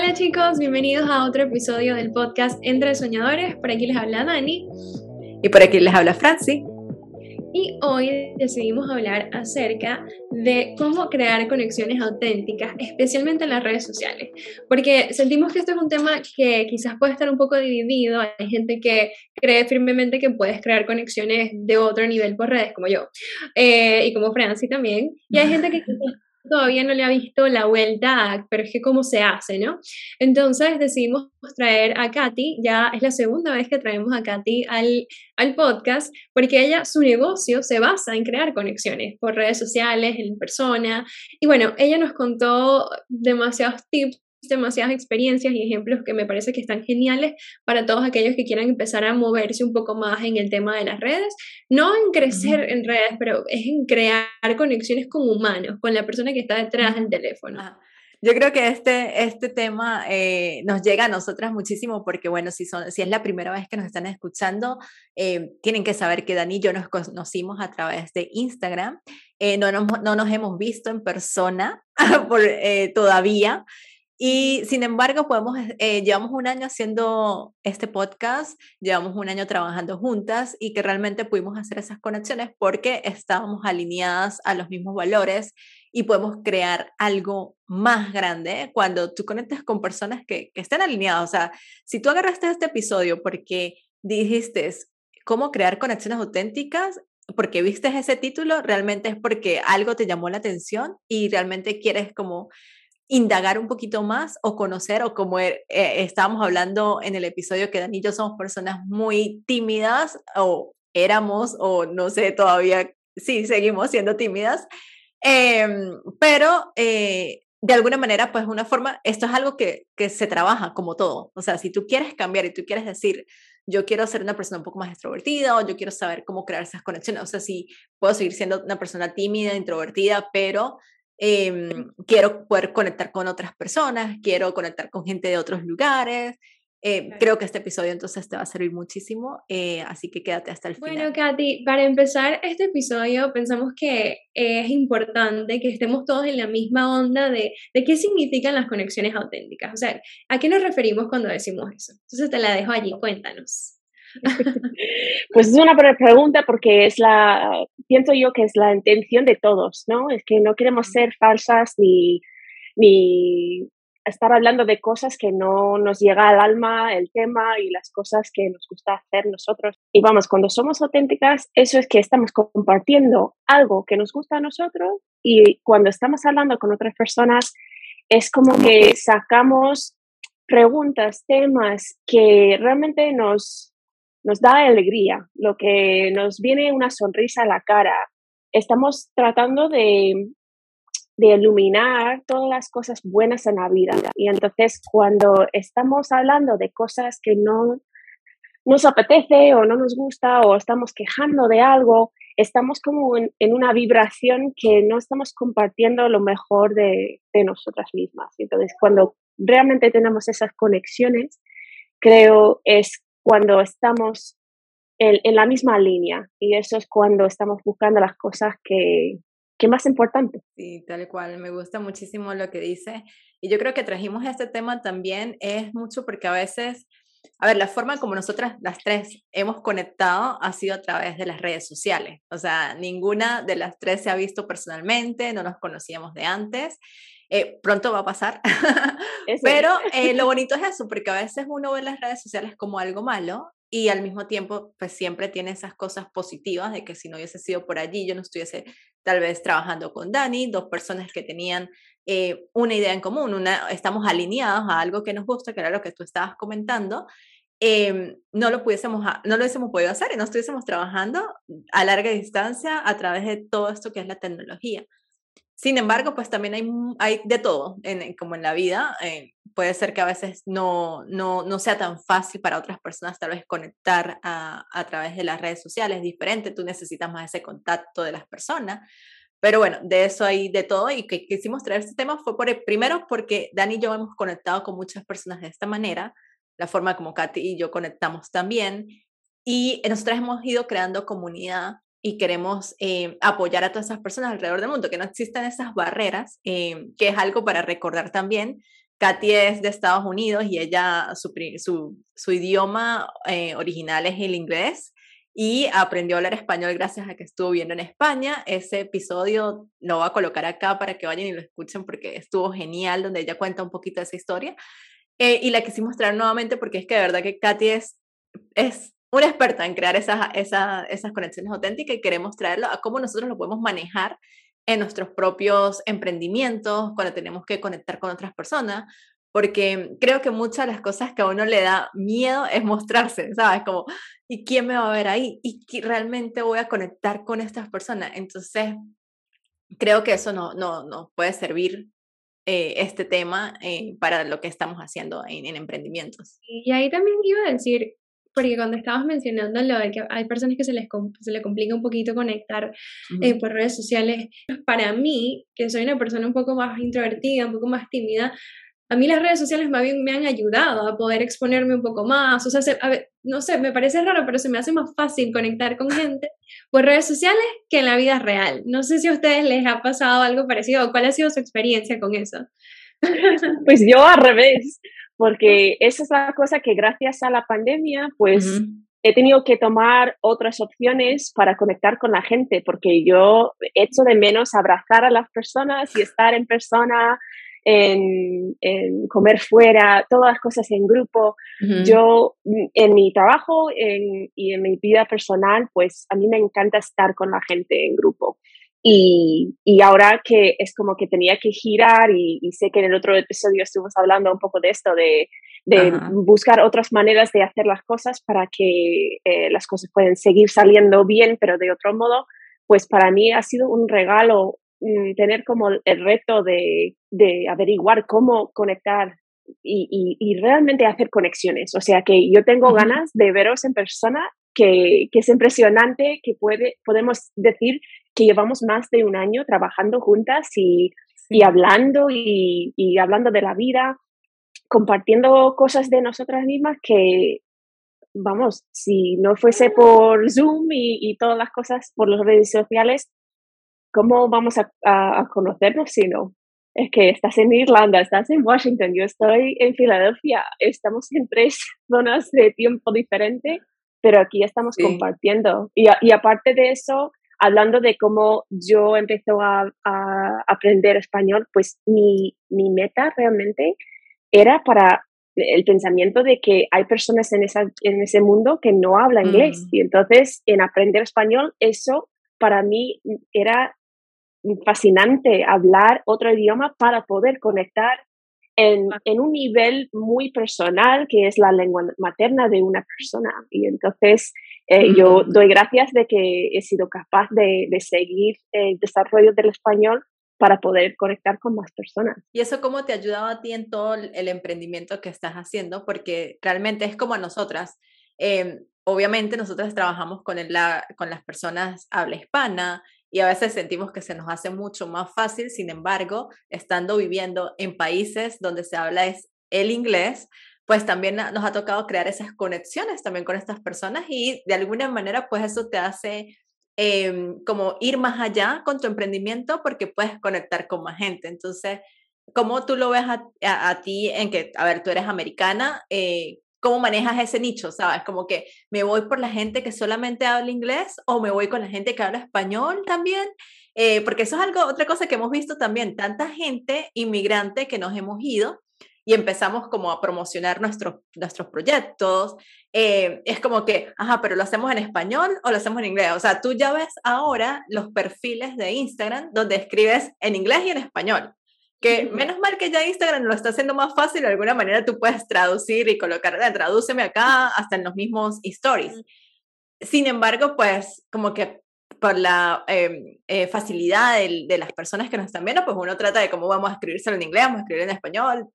Hola chicos, bienvenidos a otro episodio del podcast Entre Soñadores. Por aquí les habla Dani. Y por aquí les habla Franci. Y hoy decidimos hablar acerca de cómo crear conexiones auténticas, especialmente en las redes sociales, porque sentimos que esto es un tema que quizás puede estar un poco dividido. Hay gente que cree firmemente que puedes crear conexiones de otro nivel por redes, como yo, eh, y como Franci también, y hay gente que todavía no le ha visto la vuelta, pero es que cómo se hace, ¿no? Entonces decidimos traer a Katy, ya es la segunda vez que traemos a Katy al, al podcast, porque ella, su negocio se basa en crear conexiones por redes sociales, en persona, y bueno, ella nos contó demasiados tips demasiadas experiencias y ejemplos que me parece que están geniales para todos aquellos que quieran empezar a moverse un poco más en el tema de las redes. No en crecer en redes, pero es en crear conexiones con humanos, con la persona que está detrás del teléfono. Yo creo que este, este tema eh, nos llega a nosotras muchísimo porque, bueno, si, son, si es la primera vez que nos están escuchando, eh, tienen que saber que Dani y yo nos conocimos a través de Instagram. Eh, no, nos, no nos hemos visto en persona por, todavía, y sin embargo, podemos, eh, llevamos un año haciendo este podcast, llevamos un año trabajando juntas y que realmente pudimos hacer esas conexiones porque estábamos alineadas a los mismos valores y podemos crear algo más grande cuando tú conectas con personas que, que estén alineadas. O sea, si tú agarraste este episodio porque dijiste cómo crear conexiones auténticas, porque viste ese título, realmente es porque algo te llamó la atención y realmente quieres como indagar un poquito más o conocer, o como eh, estábamos hablando en el episodio que Dani y yo somos personas muy tímidas, o éramos, o no sé, todavía sí seguimos siendo tímidas, em, pero eh, de alguna manera, pues una forma, esto es algo que, que se trabaja como todo, o sea, si tú quieres cambiar y tú quieres decir, yo quiero ser una persona un poco más extrovertida o yo quiero saber cómo crear esas conexiones. O sea, si puedo seguir siendo una persona tímida, introvertida, pero Em, quiero poder conectar con otras personas, quiero conectar con gente de otros lugares. Eh, creo que este episodio entonces te va a servir muchísimo, eh, así que quédate hasta el final. Bueno, Katy, para empezar este episodio pensamos que es importante que estemos todos en la misma onda de, de qué significan las conexiones auténticas. O sea, ¿a qué nos referimos cuando decimos eso? Entonces te la dejo allí, cuéntanos. Pues es una pregunta porque es la, pienso yo que es la intención de todos, ¿no? Es que no queremos ser falsas ni, ni estar hablando de cosas que no nos llega al alma el tema y las cosas que nos gusta hacer nosotros. Y vamos, cuando somos auténticas, eso es que estamos compartiendo algo que nos gusta a nosotros y cuando estamos hablando con otras personas, es como que sacamos preguntas, temas que realmente nos, nos da alegría, lo que nos viene una sonrisa a la cara. Estamos tratando de, de iluminar todas las cosas buenas en la vida. Y entonces cuando estamos hablando de cosas que no nos apetece o no nos gusta o estamos quejando de algo, estamos como en, una vibración que no estamos compartiendo lo mejor de, de nosotras mismas. Entonces, cuando realmente tenemos esas conexiones, creo es cuando estamos en, la misma línea y eso es cuando estamos buscando las cosas que, que más importantes. Sí, tal cual, me gusta muchísimo lo que dice y yo creo que trajimos este tema también es mucho porque a veces, a ver, la forma como nosotras las tres hemos conectado ha sido a través de las redes sociales, o sea, ninguna de las tres se ha visto personalmente, no nos conocíamos de antes. Eh, pronto va a pasar, pero eh, lo bonito es eso, porque a veces uno ve las redes sociales como algo malo y al mismo tiempo pues siempre tiene esas cosas positivas de que si no hubiese sido por allí yo no estuviese tal vez trabajando con Dani, dos personas que tenían eh, una idea en común, una, estamos alineados a algo que nos gusta, que era lo que tú estabas comentando, em, no lo pudiésemos, no lo hubiésemos podido hacer y no estuviésemos trabajando a larga distancia a través de todo esto que es la tecnología. Sin embargo, pues también hay, hay de todo, en, como en la vida. Eh, puede ser que a veces no, no, no, sea tan fácil para otras personas tal vez conectar a, a través de las redes sociales, es diferente, tú necesitas más ese contacto de las personas. Pero bueno, de eso hay de todo y que quisimos traer este tema fue por, primero porque Dani y yo hemos conectado con muchas personas de esta manera, la forma como Katy y yo conectamos también. Y nosotras hemos ido creando comunidad y queremos eh, apoyar a todas esas personas alrededor del mundo, que no existan esas barreras, eh, que es algo para recordar también, Katy es de Estados Unidos y ella, su, su, idioma eh, original es el inglés y aprendió a hablar español gracias a que estuvo viendo en España. Ese episodio lo voy a colocar acá para que vayan y lo escuchen porque estuvo genial, donde ella cuenta un poquito de esa historia. Eh, y la quisimos traer nuevamente porque es que de verdad que Katy es, es una experta en crear esas, esas, esas conexiones auténticas y queremos traerlo a cómo nosotros lo podemos manejar en nuestros propios emprendimientos, cuando tenemos que conectar con otras personas, porque creo que muchas de las cosas que a uno le da miedo es mostrarse, ¿sabes? Como, ¿y quién me va a ver ahí? ¿Y realmente voy a conectar con estas personas? Entonces, creo que eso no, no, no puede servir eh, este tema eh, para lo que estamos haciendo en, en emprendimientos. Y ahí también iba a decir, porque cuando estabas mencionando lo de que hay personas que se les, se les complica un poquito conectar eh, por redes sociales, para mí, que soy una persona un poco más introvertida, un poco más tímida, a mí las redes sociales más bien me han ayudado a poder exponerme un poco más, o sea, no sé, me parece raro, pero se me hace más fácil conectar con gente por redes sociales que en la vida real. No sé si a ustedes les ha pasado algo parecido o cuál ha sido su experiencia con eso. Pues yo al revés, porque esa es la cosa que gracias a la pandemia, pues he tenido que tomar otras opciones para conectar con la gente, porque yo echo de menos abrazar a las personas y estar en persona, en, comer fuera, todas las cosas en grupo. Yo, en mi trabajo y en mi vida personal, pues a mí me encanta estar con la gente en grupo. Y, y, ahora que es como que tenía que girar y, sé que en el otro episodio estuvimos hablando un poco de esto, de, de buscar otras maneras de hacer las cosas para que eh, las cosas puedan seguir saliendo bien, pero de otro modo, pues para mí ha sido un regalo mm, tener como el reto de, de averiguar cómo conectar y, y, realmente hacer conexiones. O sea que yo tengo ganas de veros en persona, que, que es impresionante, que puede, podemos decir que llevamos más de un año trabajando juntas y, y hablando y, y, hablando de la vida, compartiendo cosas de nosotras mismas que, vamos, si no fuese por Zoom y, y todas las cosas por las redes sociales, ¿cómo vamos a, a, conocernos si no? Es que estás en Irlanda, estás en Washington, yo estoy en Filadelfia, estamos en tres zonas de tiempo diferentes, pero aquí estamos compartiendo. Y, y aparte de eso, hablando de cómo yo empecé a, aprender español, pues mi, mi, meta realmente era para el pensamiento de que hay personas en, esa, en ese mundo que no hablan inglés. Mm. Y entonces, en aprender español, eso para mí era fascinante, hablar otro idioma para poder conectar en, en, un nivel muy personal, que es la lengua materna de una persona. Y entonces eh, yo doy gracias de que he sido capaz de, de seguir el desarrollo del español para poder conectar con más personas. ¿Y eso cómo te ha ayudado a ti en todo el emprendimiento que estás haciendo? Porque realmente es como a nosotras. Em, obviamente nosotras trabajamos con, el, la, con las personas habla hispana y a veces sentimos que se nos hace mucho más fácil, sin embargo, estando viviendo en países donde se habla es el inglés, pues también nos ha tocado crear esas conexiones también con estas personas y de alguna manera pues eso te hace em, como ir más allá con tu emprendimiento porque puedes conectar con más gente. Entonces, ¿cómo tú lo ves a, ti en que, a ver, tú eres americana? Eh, ¿Cómo manejas ese nicho? ¿Sabes? Como que me voy por la gente que solamente habla inglés o me voy con la gente que habla español también. Eh, porque eso es algo, otra cosa que hemos visto también, tanta gente inmigrante que nos hemos ido y empezamos como a promocionar nuestros, nuestros proyectos, eh, es como que, ajá, pero lo hacemos en español o lo hacemos en inglés. O sea, tú ya ves ahora los perfiles de Instagram donde escribes en inglés y en español. Que menos mal que ya Instagram lo está haciendo más fácil, de alguna manera tú puedes traducir y colocar, tradúceme acá, hasta en los mismos stories. Sin embargo, pues como que por la em, eh, facilidad de, de, las personas que nos están viendo, pues uno trata de cómo vamos a escribírselo en inglés, vamos a escribir en español.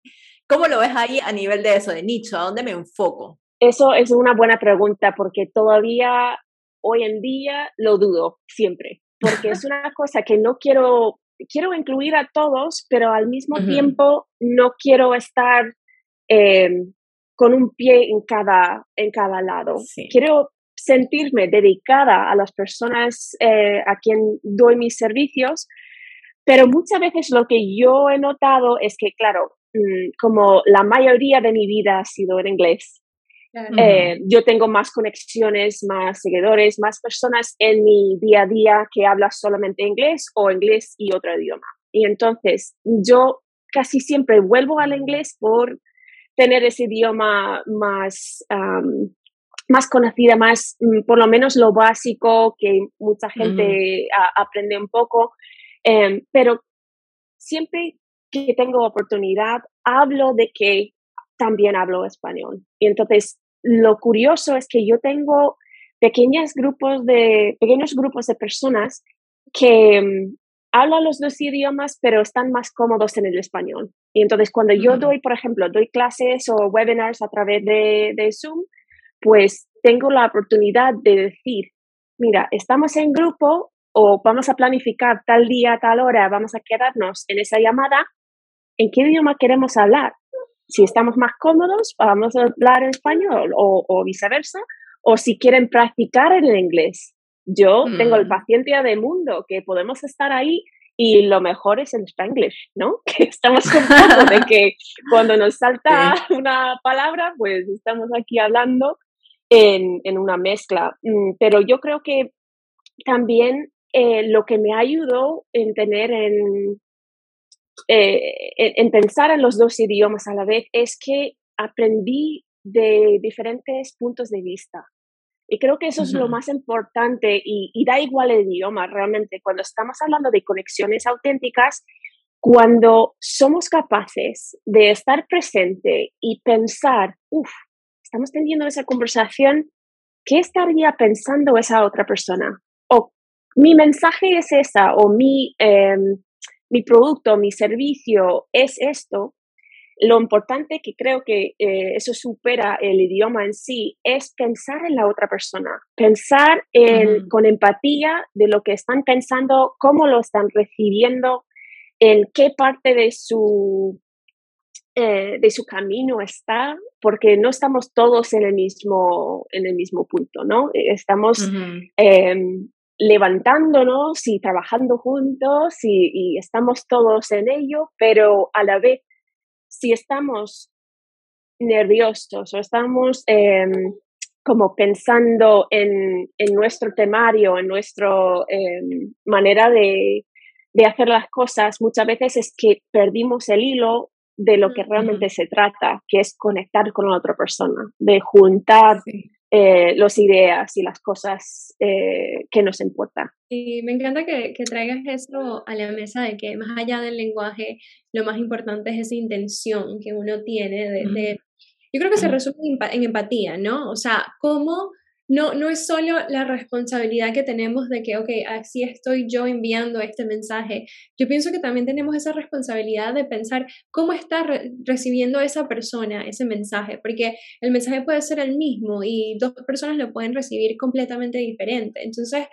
¿Cómo lo ves ahí a nivel de eso, de nicho? ¿A dónde me enfoco? Eso es una buena pregunta porque todavía hoy en día lo dudo siempre, porque es una cosa que no quiero, quiero incluir a todos, pero al mismo tiempo no quiero estar em, con un pie en cada, en cada lado. Quiero sentirme dedicada a las personas eh, a quien doy mis servicios, pero muchas veces lo que yo he notado es que, claro, mm, como la mayoría de mi vida ha sido en inglés. Eh, yo tengo más conexiones, más seguidores, más personas en mi día a día que hablan solamente inglés o inglés y otro idioma. Y entonces yo casi siempre vuelvo al inglés por tener ese idioma más, más conocida, más, mm, por lo menos lo básico que mucha gente aprende un poco. Em, pero siempre que tengo oportunidad, hablo de que también hablo español. Y entonces, lo curioso es que yo tengo pequeños grupos de, pequeños grupos de personas que mm, hablan los dos idiomas, pero están más cómodos en el español. Y entonces, cuando yo doy, por ejemplo, doy clases o webinars a través de, de Zoom, pues tengo la oportunidad de decir, mira, estamos en grupo o vamos a planificar tal día, tal hora, vamos a quedarnos en esa llamada, ¿en qué idioma queremos hablar? Si estamos más cómodos, vamos a hablar en español o, viceversa, o si quieren practicar en el inglés. Yo tengo el mm. paciencia del mundo, que podemos estar ahí y lo mejor es en Spanglish, ¿no? Que estamos contentos de que cuando nos salta una palabra, pues estamos aquí hablando en, en una mezcla. Mm, pero yo creo que también eh, lo que me ayudó en tener en, eh, en, pensar en los dos idiomas a la vez es que aprendí de diferentes puntos de vista. Y creo que eso es lo más importante y, y, da igual el idioma realmente. Cuando estamos hablando de conexiones auténticas, cuando somos capaces de estar presente y pensar, uff, estamos teniendo esa conversación, ¿qué estaría pensando esa otra persona? O mi mensaje es esa, o mi, em, mi producto, mi servicio es esto. Lo importante que creo que eh, eso supera el idioma en sí es pensar en la otra persona, pensar en, con empatía de lo que están pensando, cómo lo están recibiendo, en qué parte de su eh, de su camino está, porque no estamos todos en el mismo, en el mismo punto, ¿no? Estamos em, levantándonos y trabajando juntos y, estamos todos en ello, pero a la vez, si estamos nerviosos o estamos em, como pensando en, en, nuestro temario, en nuestra em, manera de, de hacer las cosas, muchas veces es que perdimos el hilo de lo que realmente se trata, que es conectar con la otra persona, de juntar eh, las ideas y las cosas eh, que nos importan. Y me encanta que, que, traigas eso a la mesa de que más allá del lenguaje, lo más importante es esa intención que uno tiene de... de yo creo que se resume en empatía, ¿no? O sea, cómo no, no es solo la responsabilidad que tenemos de que, ok, así estoy yo enviando este mensaje. Yo pienso que también tenemos esa responsabilidad de pensar cómo está recibiendo esa persona ese mensaje, porque el mensaje puede ser el mismo y dos personas lo pueden recibir completamente diferente. Entonces,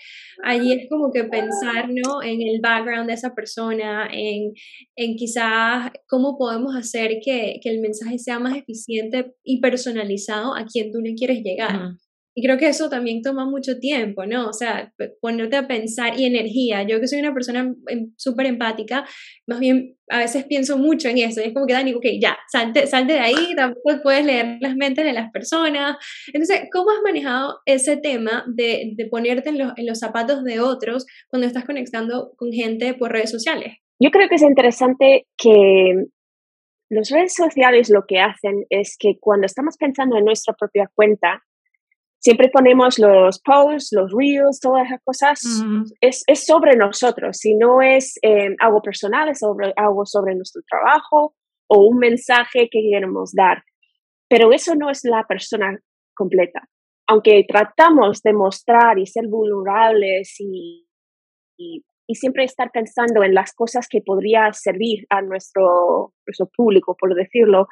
allí es como que pensar. En el background de esa persona, en, en quizás cómo podemos hacer que, que, el mensaje sea más eficiente y personalizado a quien tú le quieres llegar. Y creo que eso también toma mucho tiempo, ¿no? O sea, ponerte a pensar y energía. Yo que soy una persona em, súper empática, más bien a veces pienso mucho en eso. Y es como que, Dani, ok, ya, salte, salte de ahí, tampoco puedes leer las mentes de las personas. Entonces, ¿cómo has manejado ese tema de, de ponerte en los, en los zapatos de otros cuando estás conectando con gente por redes sociales? Yo creo que es interesante que las redes sociales lo que hacen es que cuando estamos pensando en nuestra propia cuenta, siempre ponemos los posts, los reels, todas esas cosas, es, es, sobre nosotros, si no es eh, algo personal, es sobre, algo sobre nuestro trabajo o un mensaje que queremos dar. Pero eso no es la persona completa. Aunque tratamos de mostrar y ser vulnerables y, y, siempre estar pensando en las cosas que podría servir a nuestro, nuestro público, por decirlo,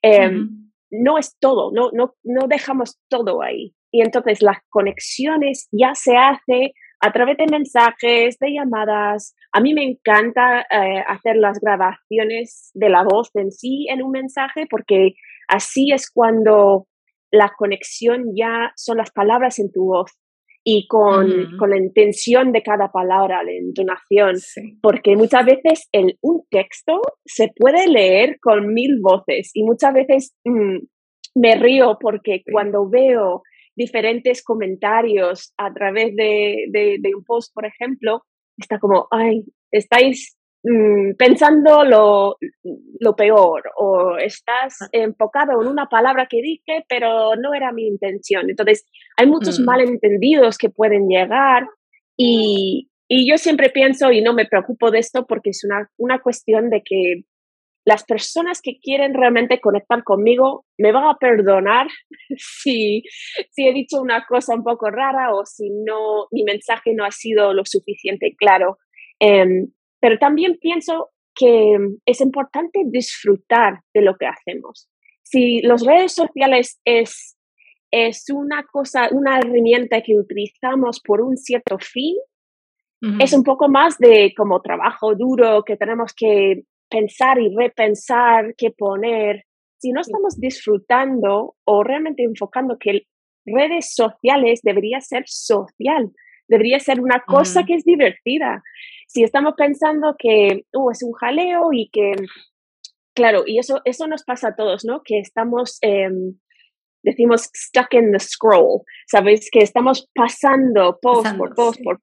em, no es todo, no, no, no dejamos todo ahí. Y entonces las conexiones ya se hace a través de mensajes, de llamadas. A mí me encanta eh, hacer las grabaciones de la voz en sí en un mensaje porque así es cuando la conexión ya son las palabras en tu voz. y con, con, la intención de cada palabra, la entonación, porque muchas veces el, un texto se puede leer con mil voces y muchas veces mm, me río porque cuando veo diferentes comentarios a través de, de, de, un post, por ejemplo, está como, ay, estáis Mm, pensando lo, lo, peor o estás ah. enfocado en una palabra que dije, pero no era mi intención. Entonces, hay muchos mm. malentendidos que pueden llegar y, y, yo siempre pienso y no me preocupo de esto porque es una, una cuestión de que las personas que quieren realmente conectar conmigo me van a perdonar si, si he dicho una cosa un poco rara o si no mi mensaje no ha sido lo suficiente claro. Em, pero también pienso que es importante disfrutar de lo que hacemos. Si las redes sociales es, es una cosa, una herramienta que utilizamos por un cierto fin, es un poco más de como trabajo duro que tenemos que pensar y repensar qué poner. Si no estamos disfrutando o realmente enfocando que redes sociales debería ser social, debería ser una cosa que es divertida si estamos pensando que uh, es un jaleo y que, claro, y eso, eso nos pasa a todos, ¿no? Que estamos, em, decimos, stuck in the scroll, ¿sabéis? Que estamos pasando post por post por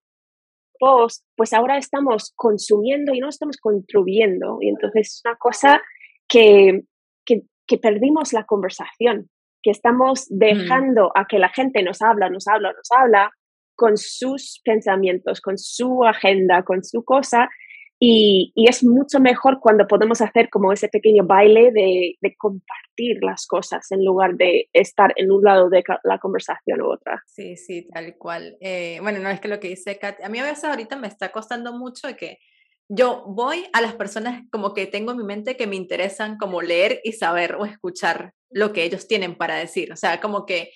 pues ahora estamos consumiendo y no estamos contribuyendo. Y entonces es una cosa que, que, que perdimos la conversación, que estamos mm. dejando a que la gente nos habla, nos habla, nos habla, con sus pensamientos, con su agenda, con su cosa. Y, es mucho mejor cuando podemos hacer como ese pequeño baile de, compartir las cosas en lugar de estar en un lado de la conversación u otra. Sí, sí, tal cual. Eh, bueno, no es que lo que dice Kat, a mí a veces ahorita me está costando mucho que yo voy a las personas como que tengo en mi mente que me interesan como leer y saber o escuchar lo que ellos tienen para decir. O sea, como que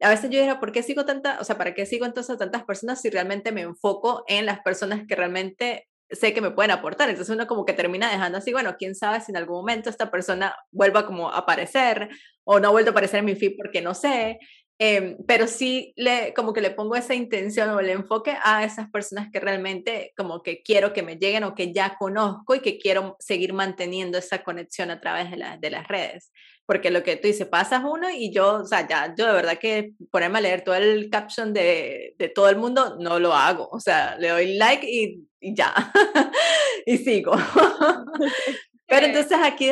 a veces yo digo, ¿por qué sigo tanta, o sea, para qué sigo entonces a tantas personas si realmente me enfoco en las personas que realmente sé que me pueden aportar? Entonces uno como que termina dejando así, bueno, quién sabe si en algún momento esta persona vuelva como a aparecer o no vuelva a aparecer en mi feed porque no sé. Em, pero sí le, como que le pongo esa intención o el enfoque a esas personas que realmente como que quiero que me lleguen o que ya conozco y que quiero seguir manteniendo esa conexión a través de, de las redes porque lo que tú dices, pasas uno y yo, o sea, ya, yo de verdad que ponerme a leer todo el caption de, de todo el mundo, no lo hago, o sea, le doy like y, y ya, y sigo. Pero entonces aquí,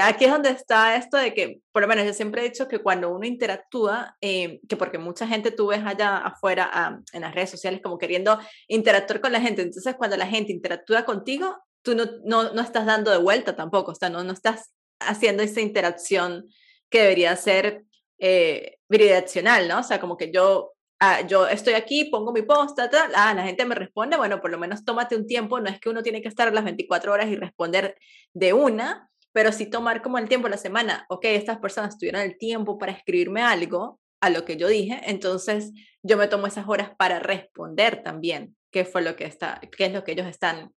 aquí es donde está esto de que, por lo menos yo siempre he dicho que cuando uno interactúa, eh, que porque mucha gente tú ves allá afuera ah, en las redes sociales como queriendo interactuar con la gente, entonces cuando la gente interactúa contigo, tú no, no, no estás dando de vuelta tampoco, o sea, no, no estás haciendo esa interacción que debería ser eh, bidireccional, ¿no? O sea, como que yo, ah, yo estoy aquí, pongo mi post, tal, ah, la gente me responde, bueno, por lo menos tómate un tiempo, no es que uno tiene que estar las 24 horas y responder de una, pero sí tomar como el tiempo la semana, ok, estas personas tuvieron el tiempo para escribirme algo a lo que yo dije, entonces yo me tomo esas horas para responder también qué fue lo que está, qué es lo que ellos están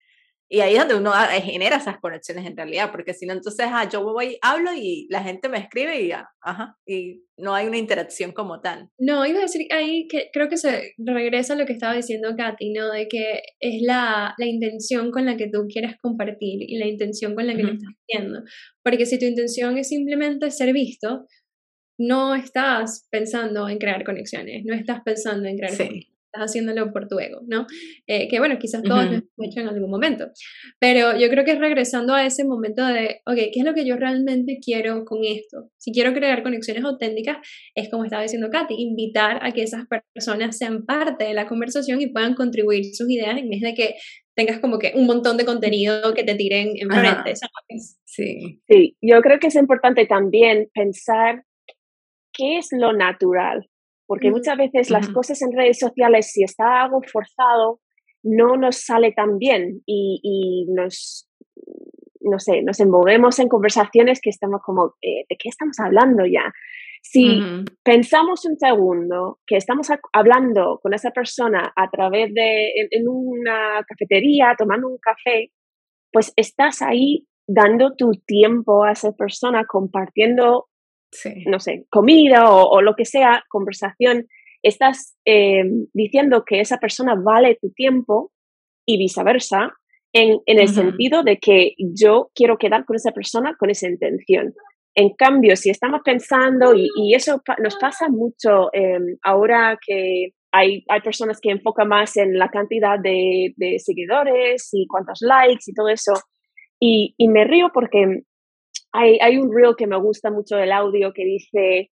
y ahí es donde uno ah, genera esas conexiones en realidad, porque si no, entonces ah, yo voy, hablo y la gente me escribe y ya, ajá, y no hay una interacción como tal. No, iba a decir ahí que creo que se regresa a lo que estaba diciendo Katy, ¿no? De que es la, la intención con la que tú quieres compartir y la intención con la que lo estás haciendo. Porque si tu intención es simplemente ser visto, no estás pensando en crear conexiones, no estás pensando en crear sí haciéndolo por tu ego, ¿no? Eh, que bueno, quizás todos lo hemos hecho en algún momento, pero yo creo que es regresando a ese momento de, ok, ¿qué es lo que yo realmente quiero con esto? Si quiero crear conexiones auténticas, es como estaba diciendo Katy, invitar a que esas personas sean parte de la conversación y puedan contribuir sus ideas en vez de que tengas como que un montón de contenido que te tiren en frente, Sí. sí, yo creo que es importante también pensar qué es lo natural porque muchas veces las cosas en redes sociales, si está algo forzado, no nos sale tan bien y, nos, no sé, nos envolvemos en conversaciones que estamos como, eh, ¿de qué estamos hablando ya? Si pensamos un segundo que estamos hablando con esa persona a través de, en, una cafetería, tomando un café, pues estás ahí dando tu tiempo a esa persona, compartiendo no sé, comida o, lo que sea, conversación, estás eh, diciendo que esa persona vale tu tiempo y viceversa, en, en el sentido de que yo quiero quedar con esa persona con esa intención. En cambio, si estamos pensando, y, y eso nos pasa mucho eh, ahora que hay, hay, personas que enfocan más en la cantidad de, de seguidores y cuántos likes y todo eso, y, y me río porque hay, hay, un reel que me gusta mucho del audio que dice,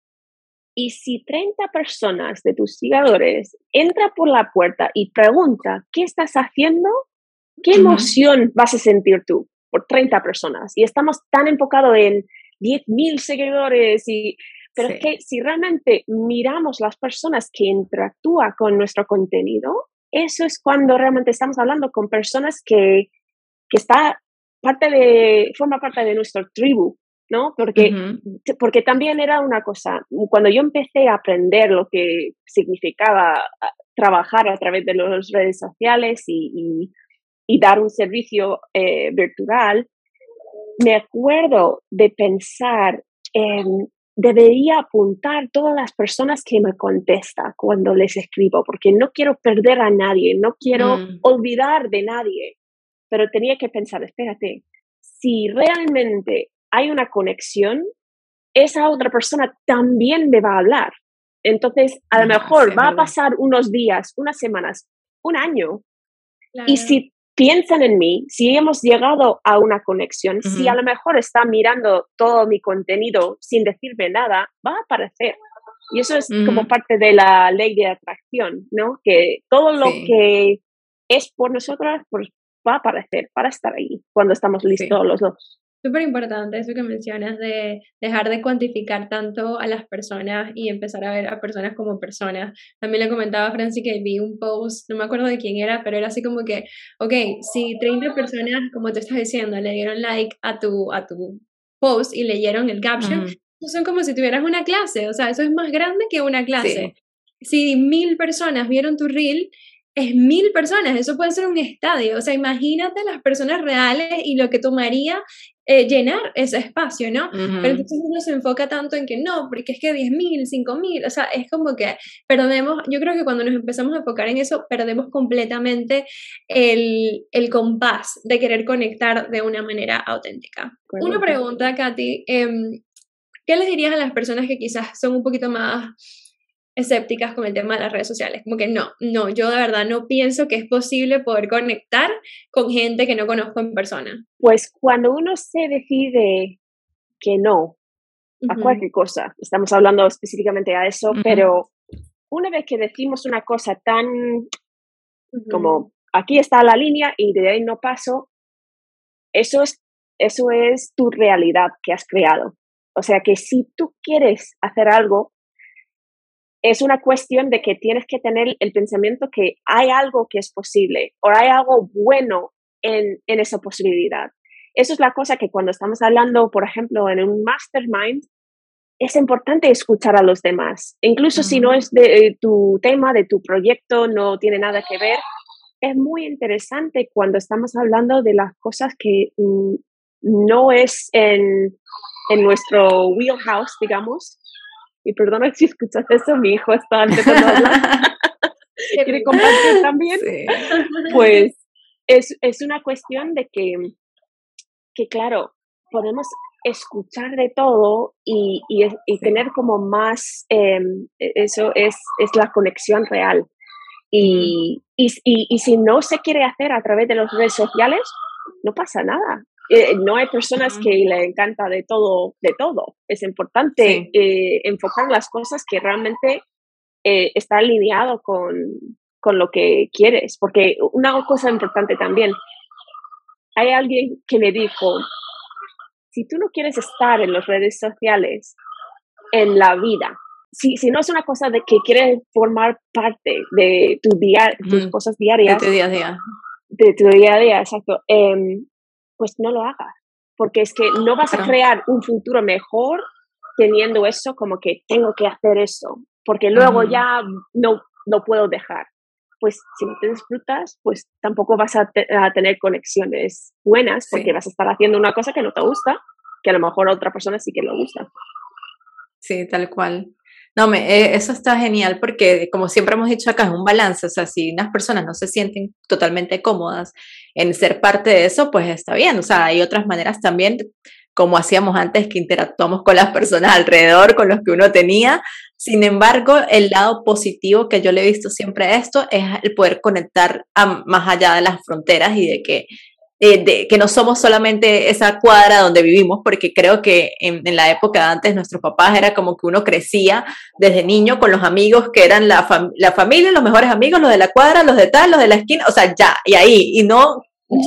y si 30 personas de tus seguidores entra por la puerta y pregunta, ¿qué estás haciendo? ¿Qué emoción vas a sentir tú por 30 personas? Y estamos tan enfocados en 10.000 seguidores y... Pero es que si realmente miramos las personas que interactúan con nuestro contenido, eso es cuando realmente estamos hablando con personas que, que está parte de, forma parte de nuestra tribu, ¿no? Porque, porque también era una cosa, cuando yo empecé a aprender lo que significaba trabajar a través de las redes sociales y, y, dar un servicio eh, virtual, me acuerdo de pensar, en debería apuntar todas las personas que me contestan cuando les escribo, porque no quiero perder a nadie, no quiero mm. olvidar de nadie, pero tenía que pensar, espérate, si realmente hay una conexión, esa otra persona también me va a hablar. Entonces, a lo mejor va a pasar unos días, unas semanas, un año. Y si piensan en mí, si hemos llegado a una conexión, si a lo mejor está mirando todo mi contenido sin decirme nada, va a aparecer. Y eso es como parte de la ley de atracción, ¿no? Que todo lo que es por nosotros pues, va a aparecer para estar ahí cuando estamos listos los dos. Súper importante eso que mencionas de dejar de cuantificar tanto a las personas y empezar a ver a personas como personas. También le comentaba a Franci que vi un post, no me acuerdo de quién era, pero era así como que, ok, si 30 personas, como te estás diciendo, le dieron like a tu, a tu post y leyeron el caption, son como si tuvieras una clase, o sea, eso es más grande que una clase. Si mil personas vieron tu reel es mil personas, eso puede ser un estadio, o sea, imagínate las personas reales y lo que tomaría eh, llenar ese espacio, ¿no? Pero entonces uno se enfoca tanto en que no, porque es que 10.000, 5.000, o sea, es como que perdemos, yo creo que cuando nos empezamos a enfocar en eso, perdemos completamente el, el compás de querer conectar de una manera auténtica. Una pregunta, Katy, em, ¿qué les dirías a las personas que quizás son un poquito más escépticas con el tema de las redes sociales. Como que no, no, yo de verdad no pienso que es posible poder conectar con gente que no conozco en persona. Pues cuando uno se decide que no a cualquier cosa, estamos hablando específicamente a eso, pero una vez que decimos una cosa tan como aquí está la línea y de ahí no paso, eso es, eso es tu realidad que has creado. O sea que si tú quieres hacer algo, es una cuestión de que tienes que tener el pensamiento que hay algo que es posible o hay algo bueno en, en esa posibilidad. Eso es la cosa que cuando estamos hablando, por ejemplo, en un mastermind, es importante escuchar a los demás. Incluso si no es de eh, tu tema, de tu proyecto, no tiene nada que ver, es muy interesante cuando estamos hablando de las cosas que mm, no es en, en nuestro wheelhouse, digamos, y perdona si escuchas eso, mi hijo está empezando a hablar. ¿Quiere compartir también? Pues es, es, una cuestión de que, que, claro, podemos escuchar de todo y, y, tener como más, em, eso es, es la conexión real. Y, y, y, si no se quiere hacer a través de las redes sociales, no pasa nada. Eh, no hay personas que le encanta de todo, de todo. Es importante eh, enfocar las cosas que realmente eh, está alineado con, con lo que quieres. Porque una cosa importante también, hay alguien que me dijo, si tú no quieres estar en las redes sociales, en la vida, si, si no es una cosa de que quieres formar parte de tu día, tus cosas diarias. De tu día a día. De tu día a día, exacto. Em, pues no lo hagas, porque es que no vas a crear un futuro mejor teniendo eso como que tengo que hacer eso, porque luego ya no, no puedo dejar. Pues si no te disfrutas, pues tampoco vas a, tener conexiones buenas, porque vas a estar haciendo una cosa que no te gusta, que a lo mejor a otra persona sí que le gusta. Sí, tal cual. No, me, eh, eso está genial porque, como siempre hemos dicho acá, es un balance. O sea, si unas personas no se sienten totalmente cómodas en ser parte de eso, pues está bien. O sea, hay otras maneras también, como hacíamos antes, que interactuamos con las personas alrededor, con los que uno tenía. Sin embargo, el lado positivo que yo le he visto siempre a esto es el poder conectar más allá de las fronteras y de que eh, de, que no somos solamente esa cuadra donde vivimos, porque creo que en, la época de antes nuestros papás era como que uno crecía desde niño con los amigos que eran la, la familia, los mejores amigos, los de la cuadra, los de tal, los de la esquina, o sea, ya, y ahí, y no,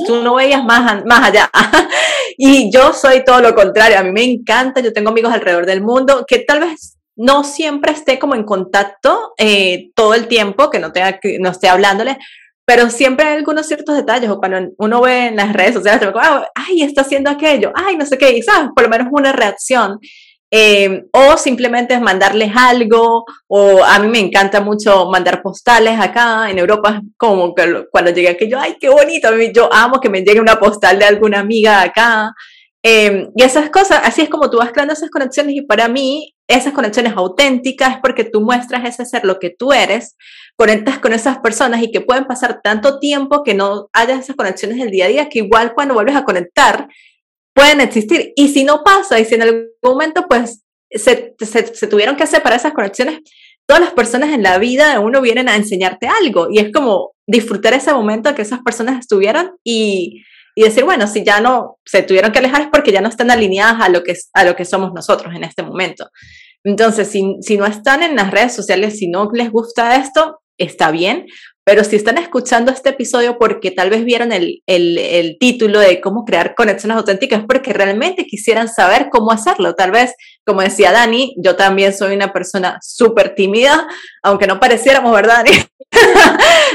tú no veías más, más allá. y yo soy todo lo contrario, a mí me encanta, yo tengo amigos alrededor del mundo que tal vez no siempre esté como en contacto eh, todo el tiempo, que no, tenga, no esté hablándole, pero siempre hay algunos ciertos detalles, o cuando uno ve en las redes sociales, ay, está haciendo aquello, ay, no sé qué, y sabes, por lo menos una reacción. Eh, o simplemente es mandarles algo, o a mí me encanta mucho mandar postales acá en Europa, como que cuando llegué aquí, yo, ay, qué bonito, yo amo que me llegue una postal de alguna amiga acá, eh, y esas cosas, así es como tú vas creando esas conexiones y para mí esas conexiones auténticas es porque tú muestras ese ser lo que tú eres, conectas con esas personas y que pueden pasar tanto tiempo que no haya esas conexiones del día a día que igual cuando vuelves a conectar pueden existir. Y si no pasa y si en algún momento pues se, se, tuvieron que para esas conexiones, todas las personas en la vida de uno vienen a enseñarte algo y es como disfrutar ese momento que esas personas estuvieran y, y decir, bueno, si ya no se tuvieron que alejar es porque ya no están alineadas a lo que, a lo que somos nosotros en este momento. Entonces, si, si no están en las redes sociales, si no les gusta esto, está bien, pero si están escuchando este episodio porque tal vez vieron el, el, el, título de cómo crear conexiones auténticas, porque realmente quisieran saber cómo hacerlo. Tal vez, como decía Dani, yo también soy una persona súper tímida, aunque no pareciéramos, ¿verdad, Dani?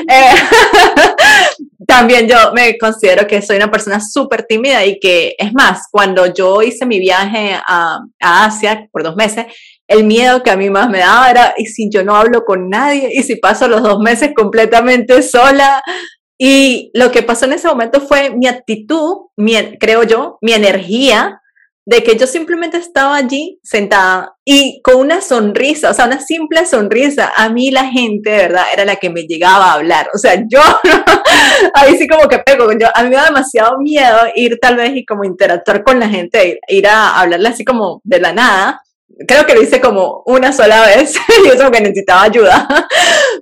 Eh, también yo me considero que soy una persona súper tímida y que, es más, cuando yo hice mi viaje a, a Asia por dos meses, el miedo que a mí más me daba era, ¿y si yo no hablo con nadie? ¿Y si paso los dos meses completamente sola? Y lo que pasó en ese momento fue mi actitud, mi, creo yo, mi energía, de que yo simplemente estaba allí sentada y con una sonrisa, o sea, una simple sonrisa. A mí la gente, de verdad, era la que me llegaba a hablar. O sea, yo, ahí sí como que pego, yo, a mí me da demasiado miedo ir tal vez y como interactuar con la gente, ir a hablarle así como de la nada creo que lo hice como una sola vez y eso que necesitaba ayuda,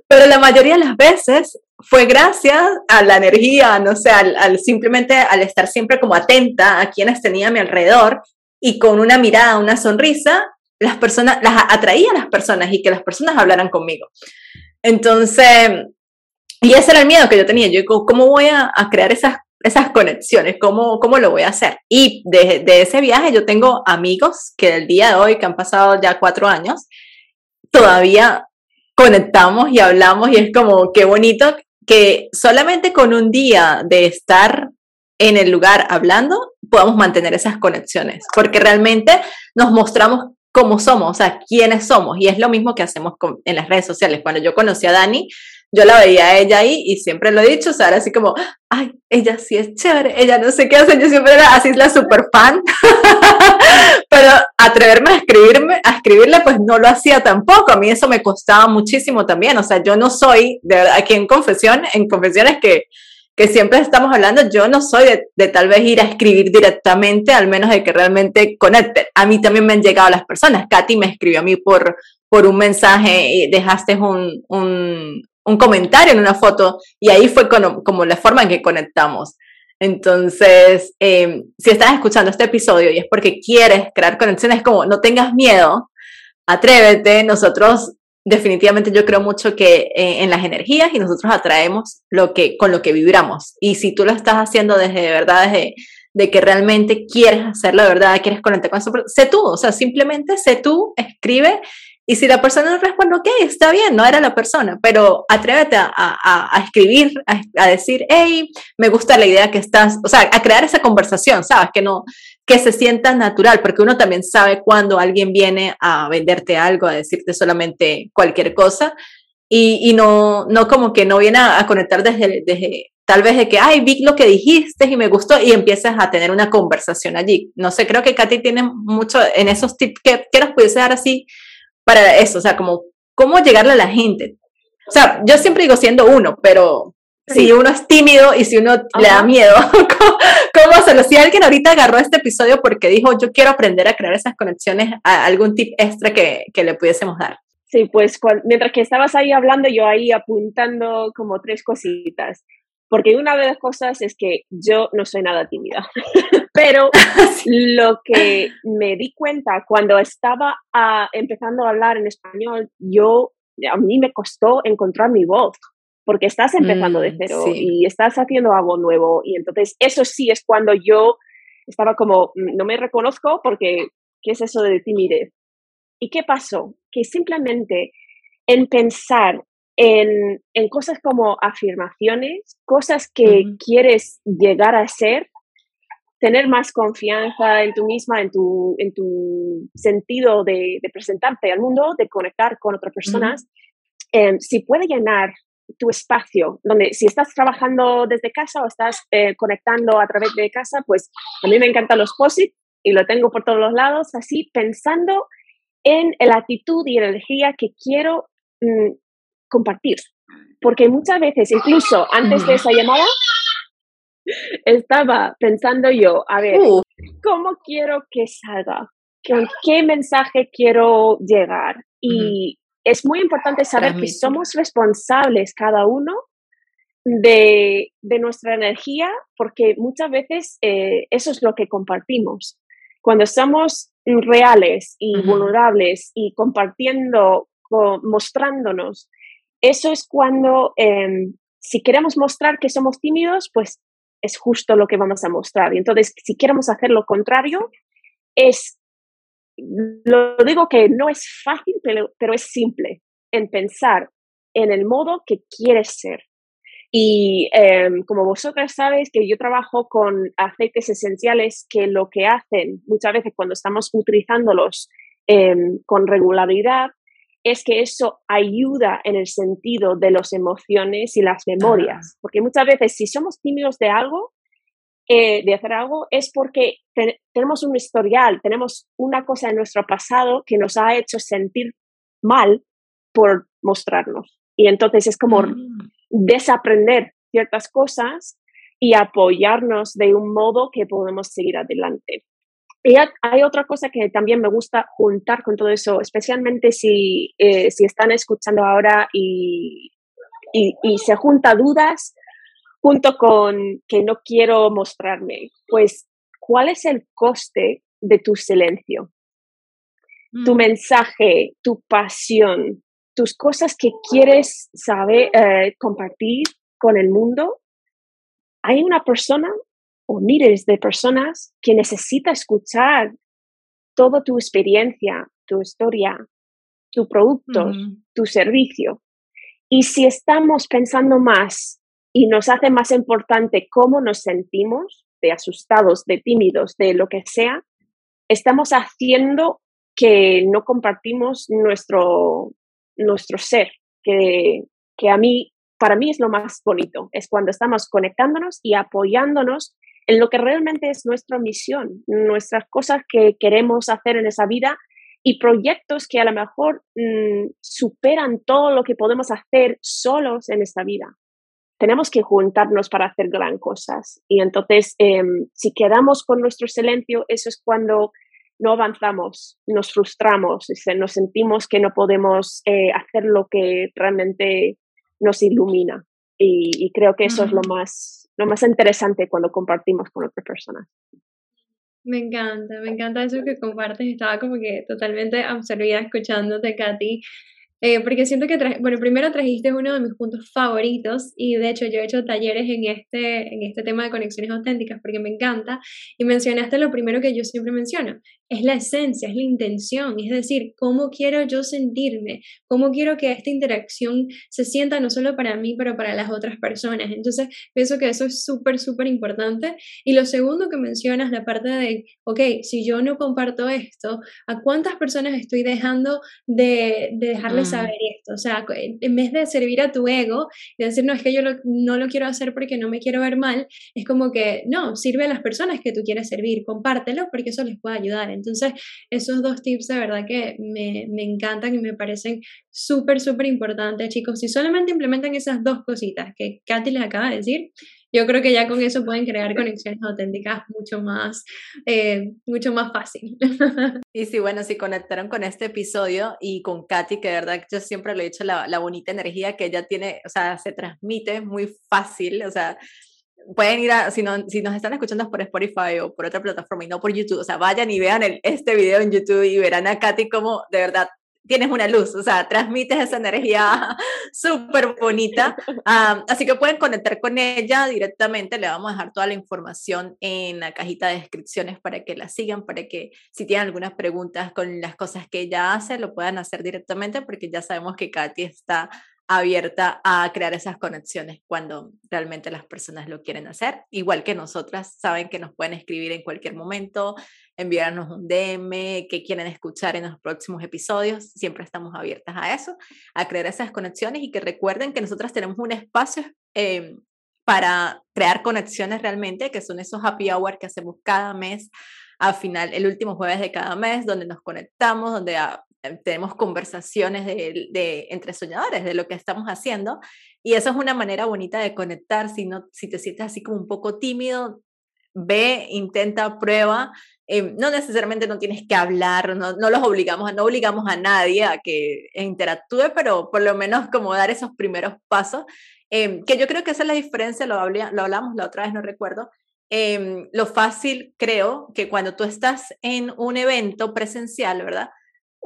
pero la mayoría de las veces fue gracias a la energía, no sé, al, simplemente al estar siempre como atenta a quienes tenía a mi alrededor y con una mirada, una sonrisa, las personas, las atraía a las personas y que las personas hablaran conmigo. Entonces, y ese era el miedo que yo tenía. Yo ¿cómo voy a, a crear esas esas conexiones, ¿cómo, cómo lo voy a hacer? Y de, ese viaje yo tengo amigos que del día de hoy, que han pasado ya cuatro años, todavía conectamos y hablamos y es como, qué bonito que solamente con un día de estar en el lugar hablando, podamos mantener esas conexiones, porque realmente nos mostramos cómo somos, o sea, quiénes somos, y es lo mismo que hacemos en las redes sociales. Cuando yo conocí a Dani, yo la veía a ella ahí y siempre lo he dicho, o sea, era así como, ay, ella sí es chévere, ella no sé qué hace, yo siempre era así la super fan, pero atreverme a escribirme, a escribirle, pues no lo hacía tampoco, a mí eso me costaba muchísimo también, o sea, yo no soy, de aquí en confesión, en confesiones que, que siempre estamos hablando, yo no soy de, de, tal vez ir a escribir directamente, al menos de que realmente conecte. A mí también me han llegado las personas. Katy me escribió a mí por, por un mensaje, y dejaste un, un, un comentario en una foto y ahí fue como, la forma en que conectamos. Entonces, em, si estás escuchando este episodio y es porque quieres crear conexiones, como no tengas miedo, atrévete. Nosotros definitivamente yo creo mucho que eh, en las energías y nosotros atraemos lo que, con lo que vibramos. Y si tú lo estás haciendo desde de verdad, desde de que realmente quieres hacerlo de verdad, quieres conectar con eso, sé tú, o sea, simplemente sé tú, escribe y si la persona no responde, ok, está bien, no era la persona, pero atrévete a, a, a escribir, a, decir, hey, me gusta la idea que estás, o sea, a crear esa conversación, ¿sabes? Que no, que se sienta natural, porque uno también sabe cuando alguien viene a venderte algo, a decirte solamente cualquier cosa, y, y no, no como que no viene a, conectar desde, desde, tal vez de que, ay, vi lo que dijiste y me gustó, y empiezas a tener una conversación allí. No sé, creo que Katy tiene mucho en esos tips, que, que nos pudiese dar así para eso, o sea, como cómo llegarle a la gente. O sea, yo siempre digo siendo uno, pero si uno es tímido y si uno le da miedo, ¿cómo, hacerlo? Si alguien ahorita agarró este episodio porque dijo, yo quiero aprender a crear esas conexiones, ¿algún tip extra que, que le pudiésemos dar? Sí, pues mientras que estabas ahí hablando, yo ahí apuntando como tres cositas. Porque una de las cosas es que yo no soy nada tímida, pero lo que me di cuenta cuando estaba ah, empezando a hablar en español, yo, a mí me costó encontrar mi voz porque estás empezando de mm, cero y estás haciendo algo nuevo. Y entonces eso sí es cuando yo estaba como, mm, no me reconozco porque, ¿qué es eso de timidez? ¿Y qué pasó? Que simplemente en pensar en, en cosas como afirmaciones, cosas que quieres llegar a ser, tener más confianza en tú misma, en tu, en tu sentido de, presentarte al mundo, de conectar con otras personas, em, si puede llenar tu espacio, donde si estás trabajando desde casa o estás eh, conectando a través de casa, pues a mí me encantan los POSIT y lo tengo por todos los lados, así pensando en la actitud y la energía que quiero mm, compartir. Porque muchas veces, incluso antes de esa llamada, estaba pensando yo, a ver, uh. ¿cómo quiero que salga? ¿Con qué mensaje quiero llegar? Y es muy importante saber que somos responsables cada uno de, nuestra energía, porque muchas veces eh, eso es lo que compartimos. Cuando somos reales y vulnerables y compartiendo, mostrándonos, eso es cuando, em, si queremos mostrar que somos tímidos, pues es justo lo que vamos a mostrar. Y entonces, si queremos hacer lo contrario, es lo digo que no es fácil, pero, pero es simple en pensar en el modo que quieres ser. Y em, como vosotras sabéis que yo trabajo con aceites esenciales que lo que hacen muchas veces cuando estamos utilizándolos em, con regularidad es que eso ayuda en el sentido de las emociones y las memorias. Porque muchas veces si somos tímidos de algo, eh, de hacer algo es porque tenemos un historial, tenemos una cosa en nuestro pasado que nos ha hecho sentir mal por mostrarnos. Y entonces es como mm. desaprender ciertas cosas y apoyarnos de un modo que podemos seguir adelante. Y hay otra cosa que también me gusta juntar con todo eso, especialmente si, eh, si están escuchando ahora y, y, y se junta dudas junto con que no quiero mostrarme, pues, ¿cuál es el coste de tu silencio? Tu mm. mensaje, tu pasión, tus cosas que quieres saber, eh, compartir con el mundo. Hay una persona o miles de personas que necesita escuchar toda tu experiencia, tu historia, tu producto, tu servicio. Y si estamos pensando más y nos hace más importante cómo nos sentimos, de asustados, de tímidos, de lo que sea, estamos haciendo que no compartimos nuestro, nuestro ser, que, que a mí, para mí es lo más bonito, es cuando estamos conectándonos y apoyándonos en lo que realmente es nuestra misión, nuestras cosas que queremos hacer en esa vida y proyectos que a lo mejor mm, superan todo lo que podemos hacer solos en esta vida tenemos que juntarnos para hacer gran cosas. Y entonces, em, si quedamos con nuestro silencio, eso es cuando no avanzamos, nos frustramos, nos sentimos que no podemos eh, hacer lo que realmente nos ilumina. Y, creo que eso es lo más, lo más interesante cuando compartimos con otras personas. Me encanta, me encanta eso que compartes. Estaba como que totalmente absorbida escuchándote, Katy. Eh, porque siento que, bueno, primero trajiste uno de mis puntos favoritos y de hecho yo he hecho talleres en este, en este tema de conexiones auténticas porque me encanta y mencionaste lo primero que yo siempre menciono, es la esencia, es la intención, es decir, cómo quiero yo sentirme, cómo quiero que esta interacción se sienta no solo para mí, pero para las otras personas. Entonces, pienso que eso es súper, súper importante. Y lo segundo que mencionas, la parte de, ok, si yo no comparto esto, ¿a cuántas personas estoy dejando de, de dejarles mm. saber esto? O sea, en vez de servir a tu ego y decir, no, es que yo no lo quiero hacer porque no me quiero ver mal, es como que, no, sirve a las personas que tú quieres servir, compártelo porque eso les puede ayudar. Entonces, esos dos tips de verdad que me, me encantan y me parecen súper, súper importantes, chicos. Si solamente implementan esas dos cositas que Katy les acaba de decir, yo creo que ya con eso pueden crear conexiones auténticas mucho más, eh, mucho más fácil. Y sí, bueno, si conectaron con este episodio y con Katy, que de verdad yo siempre le he dicho la, la bonita energía que ella tiene, o sea, se transmite muy fácil, o sea, pueden ir a, si, no, si nos están escuchando por Spotify o por otra plataforma y no por YouTube, o sea, vayan y vean el, este video en YouTube y verán a Katy como de verdad tienes una luz, o sea, transmites esa energía súper bonita. así que pueden conectar con ella directamente. Le vamos a dejar toda la información en la cajita de descripciones para que la sigan, para que si tienen algunas preguntas con las cosas que ella hace, lo puedan hacer directamente, porque ya sabemos que Katy está abierta a crear esas conexiones cuando realmente las personas lo quieren hacer. Igual que nosotras, saben que nos pueden escribir en cualquier momento, enviarnos un DM, que quieren escuchar en los próximos episodios. Siempre estamos abiertas a eso, a crear esas conexiones y que recuerden que nosotras tenemos un espacio em, para crear conexiones realmente, que son esos happy hour que hacemos cada mes, al final, el último jueves de cada mes, donde nos conectamos, donde ah, eh, tenemos conversaciones de, de, entre soñadores de lo que estamos haciendo. Y eso es una manera bonita de conectar. Si, no, si te sientes así como un poco tímido, ve, intenta, prueba. Eh, no necesariamente no tienes que hablar, no, no, los obligamos, no obligamos a nadie a que interactúe, pero por lo menos como dar esos primeros pasos, eh, que yo creo que esa es la diferencia, lo, lo hablamos la otra vez, no recuerdo, eh, lo fácil creo que cuando tú estás en un evento presencial, ¿verdad?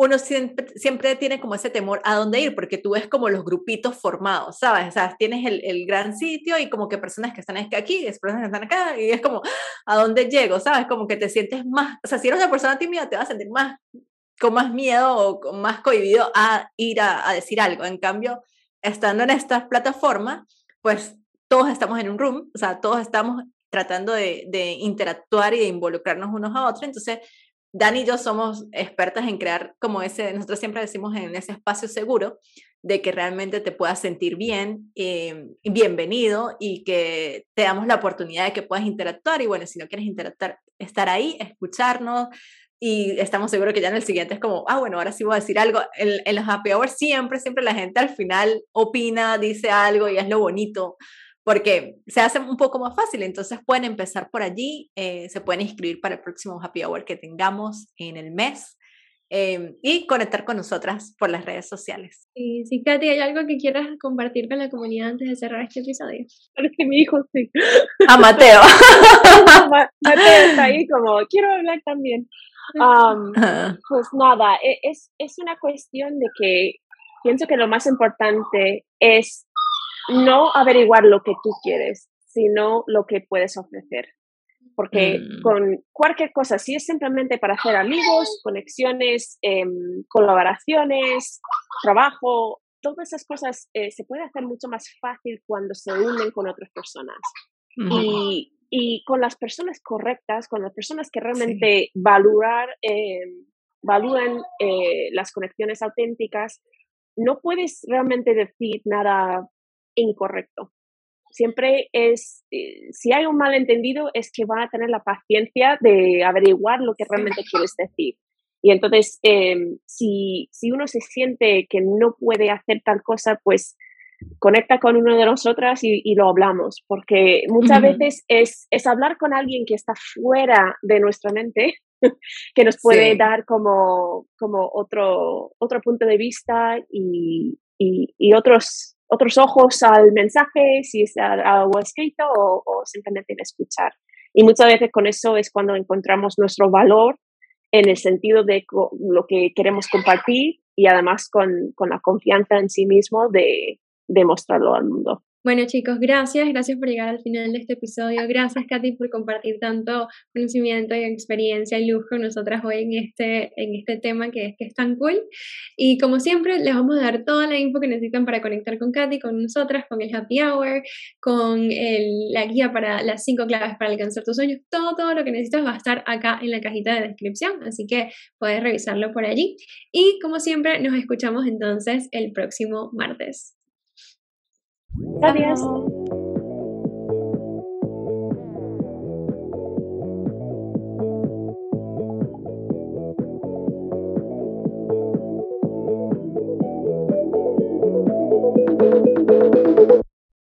Uno siempre, siempre tiene como ese temor a dónde ir, porque tú ves como los grupitos formados, ¿sabes? O sea, tienes el, el gran sitio y como que personas que están aquí, personas que están acá, y es como, ¿a dónde llego? ¿Sabes? Como que te sientes más, o sea, si eres una persona tímida, te vas a sentir más, con más miedo o con más cohibido a ir a, a decir algo. En cambio, estando en estas plataformas, pues todos estamos en un room, o sea, todos estamos tratando de, de interactuar y de involucrarnos unos a otros, entonces Dani y yo somos expertas en crear como ese, nosotros siempre decimos en ese espacio seguro, de que realmente te puedas sentir bien, eh, bienvenido y que te damos la oportunidad de que puedas interactuar. Y bueno, si no quieres interactuar, estar ahí, escucharnos. Y estamos seguros que ya en el siguiente es como, ah, bueno, ahora sí voy a decir algo. En, en los happy hours siempre, siempre la gente al final opina, dice algo y es lo bonito porque se hace un poco más fácil. Entonces pueden empezar por allí, eh, se pueden inscribir para el próximo happy hour que tengamos en el mes. Em, y conectar con nosotras por las redes sociales. Sí, sí, Katy, ¿hay algo que quieras compartir con la comunidad antes de cerrar este episodio? que mi hijo sí. A Mateo. Mateo está ahí como, quiero hablar también. pues nada, e, es, es una cuestión de que pienso que lo más importante es no averiguar lo que tú quieres, sino lo que puedes ofrecer. Porque mm. con cualquier cosa, si es simplemente para hacer amigos, conexiones, em, colaboraciones, trabajo, todas esas cosas eh, se puede hacer mucho más fácil cuando se unen con otras personas. y, y, con las personas correctas, con las personas que realmente valorar, em, valúan eh, las conexiones auténticas, no puedes realmente decir nada incorrecto. Siempre es, eh, si hay un malentendido, es que van a tener la paciencia de averiguar lo que realmente quieres decir. Y entonces, em, si, si uno se siente que no puede hacer tal cosa, pues conecta con uno de nosotras y, y lo hablamos, porque muchas veces es, es, hablar con alguien que está fuera de nuestra mente, que nos puede dar como, como otro, otro punto de vista y, y, y otros otros ojos al mensaje, si es algo escrito o, o simplemente en escuchar. Y muchas veces con eso es cuando encontramos nuestro valor en el sentido de lo que queremos compartir y además con, la confianza en sí mismo de mostrarlo al mundo. Bueno chicos, gracias, gracias por llegar al final de este episodio. Gracias Katy por compartir tanto conocimiento y experiencia y luz con nosotras hoy en este, en este tema que es, que es tan cool. Y como siempre, les vamos a dar toda la info que necesitan para conectar con Katy, con nosotras, con el Happy Hour, con la guía para las cinco claves para alcanzar tus sueños. Todo, todo lo que necesitas va a estar acá en la cajita de descripción, así que puedes revisarlo por allí. Y como siempre, nos escuchamos entonces el próximo martes. Adiós.